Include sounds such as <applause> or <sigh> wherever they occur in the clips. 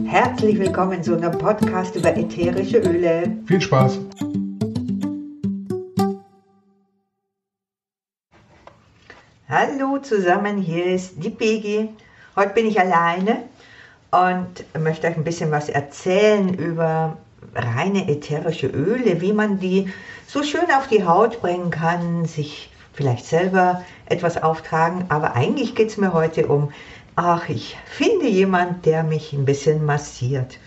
Herzlich willkommen zu einem Podcast über ätherische Öle. Viel Spaß! Hallo zusammen, hier ist die Begi. Heute bin ich alleine und möchte euch ein bisschen was erzählen über reine ätherische Öle, wie man die so schön auf die Haut bringen kann, sich vielleicht selber etwas auftragen. Aber eigentlich geht es mir heute um, ach, ich finde jemand, der mich ein bisschen massiert.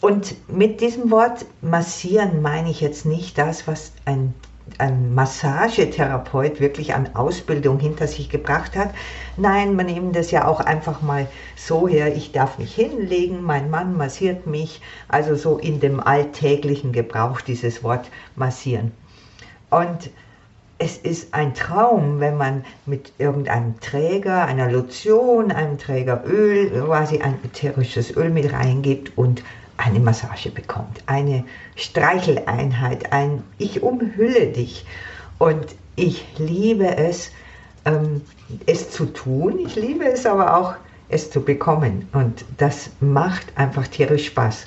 Und mit diesem Wort massieren meine ich jetzt nicht das, was ein ein Massagetherapeut wirklich an Ausbildung hinter sich gebracht hat. Nein, man nimmt das ja auch einfach mal so her, ich darf mich hinlegen, mein Mann massiert mich, also so in dem alltäglichen Gebrauch dieses Wort massieren. Und es ist ein Traum, wenn man mit irgendeinem Träger, einer Lotion, einem Träger Öl, quasi ein ätherisches Öl mit reingibt und eine Massage bekommt, eine Streicheleinheit, ein Ich umhülle dich. Und ich liebe es, ähm, es zu tun. Ich liebe es aber auch, es zu bekommen. Und das macht einfach tierisch Spaß.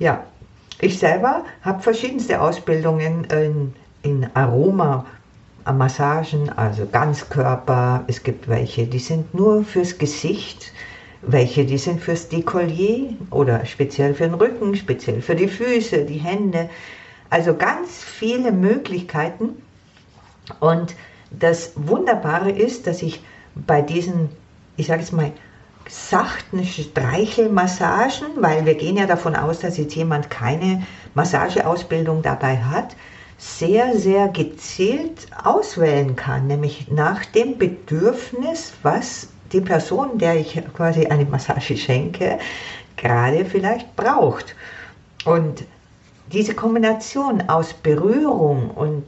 Ja, ich selber habe verschiedenste Ausbildungen in, in Aroma. Massagen, also Ganzkörper. Es gibt welche, die sind nur fürs Gesicht welche, die sind fürs Dekolleté oder speziell für den Rücken, speziell für die Füße, die Hände. Also ganz viele Möglichkeiten. Und das Wunderbare ist, dass ich bei diesen, ich sage jetzt mal, sachten Streichelmassagen, weil wir gehen ja davon aus, dass jetzt jemand keine Massageausbildung dabei hat, sehr, sehr gezielt auswählen kann, nämlich nach dem Bedürfnis, was die Person, der ich quasi eine Massage schenke, gerade vielleicht braucht. Und diese Kombination aus Berührung und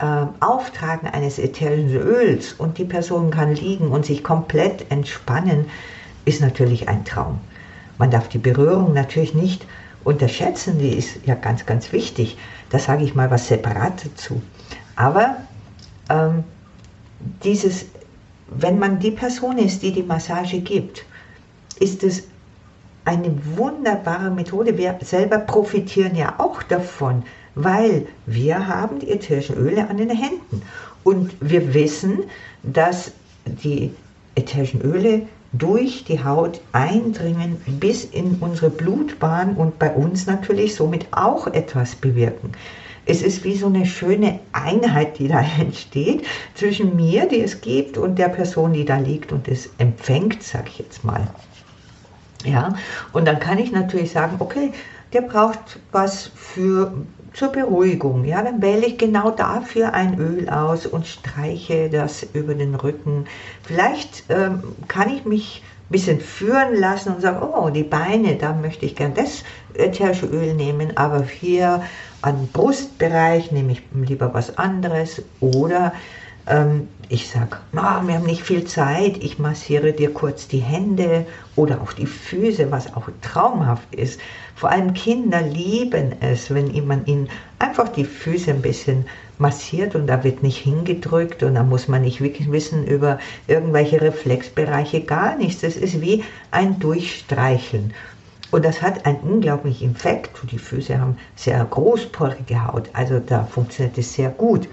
äh, Auftragen eines ätherischen Öls und die Person kann liegen und sich komplett entspannen, ist natürlich ein Traum. Man darf die Berührung natürlich nicht unterschätzen, die ist ja ganz, ganz wichtig. Da sage ich mal was separat dazu. Aber ähm, dieses wenn man die Person ist, die die Massage gibt, ist es eine wunderbare Methode. Wir selber profitieren ja auch davon, weil wir haben die ätherischen Öle an den Händen. Und wir wissen, dass die ätherischen Öle durch die Haut eindringen bis in unsere Blutbahn und bei uns natürlich somit auch etwas bewirken. Es ist wie so eine schöne Einheit, die da <laughs> entsteht zwischen mir, die es gibt, und der Person, die da liegt und es empfängt, sag ich jetzt mal. Ja, und dann kann ich natürlich sagen, okay, der braucht was für zur Beruhigung. Ja, dann wähle ich genau dafür ein Öl aus und streiche das über den Rücken. Vielleicht ähm, kann ich mich ein bisschen führen lassen und sagen, oh, die Beine, da möchte ich gern das ätherische Öl nehmen, aber hier an Brustbereich nehme ich lieber was anderes oder ähm, ich sage, oh, wir haben nicht viel Zeit, ich massiere dir kurz die Hände oder auch die Füße, was auch traumhaft ist. Vor allem Kinder lieben es, wenn man ihnen einfach die Füße ein bisschen massiert und da wird nicht hingedrückt und da muss man nicht wirklich wissen über irgendwelche Reflexbereiche, gar nichts. Das ist wie ein Durchstreicheln. Und das hat einen unglaublichen Effekt. Die Füße haben sehr großporige Haut, also da funktioniert es sehr gut.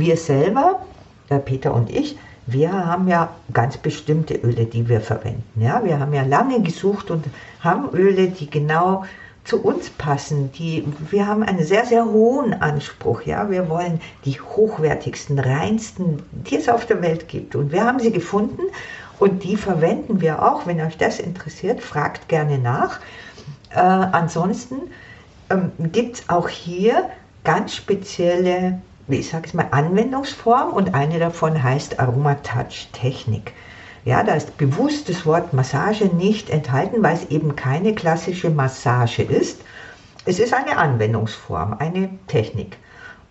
Wir selber, der Peter und ich, wir haben ja ganz bestimmte Öle, die wir verwenden. Ja, wir haben ja lange gesucht und haben Öle, die genau zu uns passen. Die, wir haben einen sehr, sehr hohen Anspruch. Ja, wir wollen die hochwertigsten, reinsten, die es auf der Welt gibt. Und wir haben sie gefunden und die verwenden wir auch. Wenn euch das interessiert, fragt gerne nach. Äh, ansonsten ähm, gibt es auch hier ganz spezielle, ich sage es mal, Anwendungsformen und eine davon heißt Aromatouch Technik. Ja, da ist bewusst das Wort Massage nicht enthalten, weil es eben keine klassische Massage ist. Es ist eine Anwendungsform, eine Technik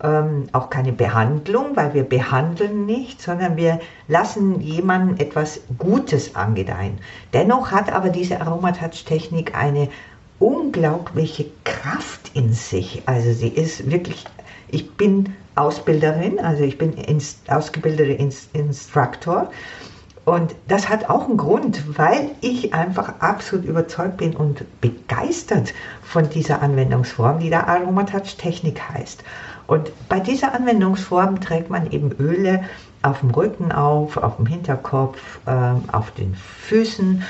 ähm, auch keine Behandlung, weil wir behandeln nicht, sondern wir lassen jemandem etwas Gutes angedeihen. Dennoch hat aber diese Aromatouch-Technik eine unglaubliche Kraft in sich. Also sie ist wirklich, ich bin Ausbilderin, also ich bin Inst ausgebildeter Inst Instruktor Und das hat auch einen Grund, weil ich einfach absolut überzeugt bin und begeistert von dieser Anwendungsform, die da Aromatouch Technik heißt. Und bei dieser Anwendungsform trägt man eben Öle auf dem Rücken auf, auf dem Hinterkopf, äh, auf den Füßen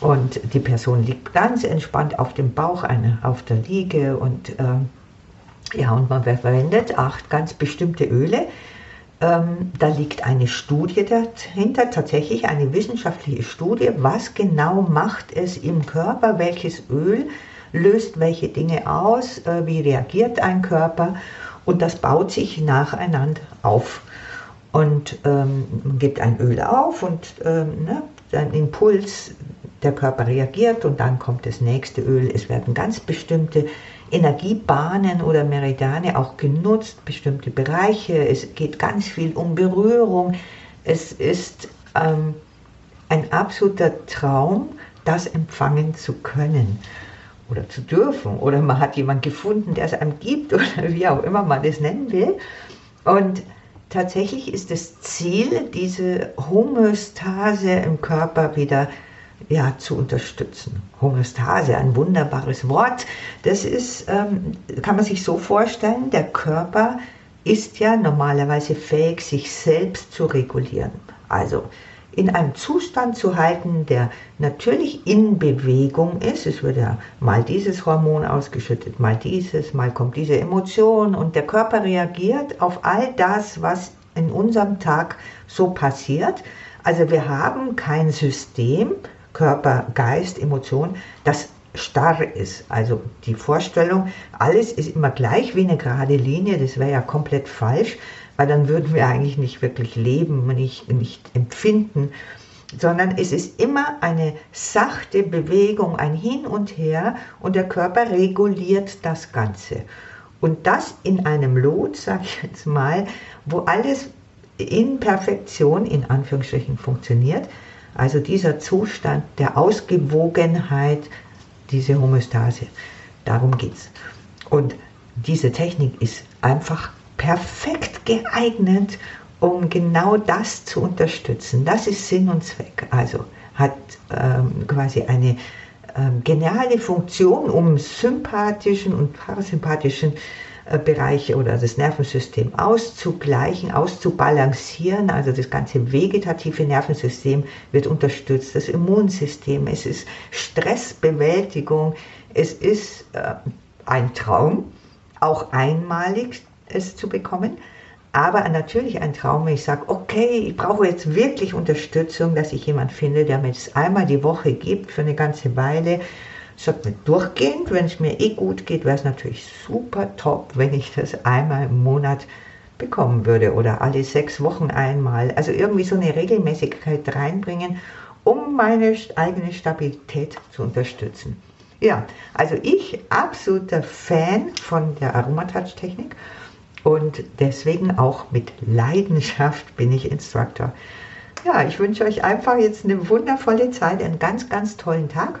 und die Person liegt ganz entspannt auf dem Bauch, eine auf der Liege und äh, ja, und man verwendet acht ganz bestimmte Öle, ähm, da liegt eine Studie dahinter, tatsächlich eine wissenschaftliche Studie, was genau macht es im Körper, welches Öl löst welche Dinge aus, äh, wie reagiert ein Körper? Und das baut sich nacheinander auf. Und ähm, man gibt ein Öl auf und ähm, ne, ein Impuls, der Körper reagiert und dann kommt das nächste Öl. Es werden ganz bestimmte Energiebahnen oder Meridiane auch genutzt, bestimmte Bereiche. Es geht ganz viel um Berührung. Es ist ähm, ein absoluter Traum, das empfangen zu können oder zu dürfen. Oder man hat jemanden gefunden, der es einem gibt oder wie auch immer man das nennen will. Und tatsächlich ist das Ziel, diese Homöostase im Körper wieder zu ja, zu unterstützen. Homöostase, ein wunderbares Wort. Das ist, ähm, kann man sich so vorstellen, der Körper ist ja normalerweise fähig, sich selbst zu regulieren. Also in einem Zustand zu halten, der natürlich in Bewegung ist. Es wird ja mal dieses Hormon ausgeschüttet, mal dieses, mal kommt diese Emotion und der Körper reagiert auf all das, was in unserem Tag so passiert. Also wir haben kein System, Körper, Geist, Emotion, das starr ist. Also die Vorstellung, alles ist immer gleich wie eine gerade Linie, das wäre ja komplett falsch, weil dann würden wir eigentlich nicht wirklich leben, nicht, nicht empfinden, sondern es ist immer eine sachte Bewegung, ein Hin und Her und der Körper reguliert das Ganze. Und das in einem Lot, sage ich jetzt mal, wo alles in Perfektion, in Anführungsstrichen, funktioniert, also dieser Zustand der Ausgewogenheit, diese Homöostase, darum geht es. Und diese Technik ist einfach perfekt geeignet, um genau das zu unterstützen. Das ist Sinn und Zweck. Also hat ähm, quasi eine ähm, geniale Funktion, um sympathischen und parasympathischen Bereiche oder das Nervensystem auszugleichen, auszubalancieren. Also das ganze vegetative Nervensystem wird unterstützt, das Immunsystem, es ist Stressbewältigung, es ist äh, ein Traum, auch einmalig es zu bekommen. Aber natürlich ein Traum, wenn ich sage, okay, ich brauche jetzt wirklich Unterstützung, dass ich jemanden finde, der mir das einmal die Woche gibt für eine ganze Weile sagt mir durchgehend, wenn es mir eh gut geht, wäre es natürlich super top, wenn ich das einmal im Monat bekommen würde oder alle sechs Wochen einmal. Also irgendwie so eine Regelmäßigkeit reinbringen, um meine eigene Stabilität zu unterstützen. Ja, also ich absoluter Fan von der Aromatouch-Technik und deswegen auch mit Leidenschaft bin ich Instructor. Ja, ich wünsche euch einfach jetzt eine wundervolle Zeit, einen ganz, ganz tollen Tag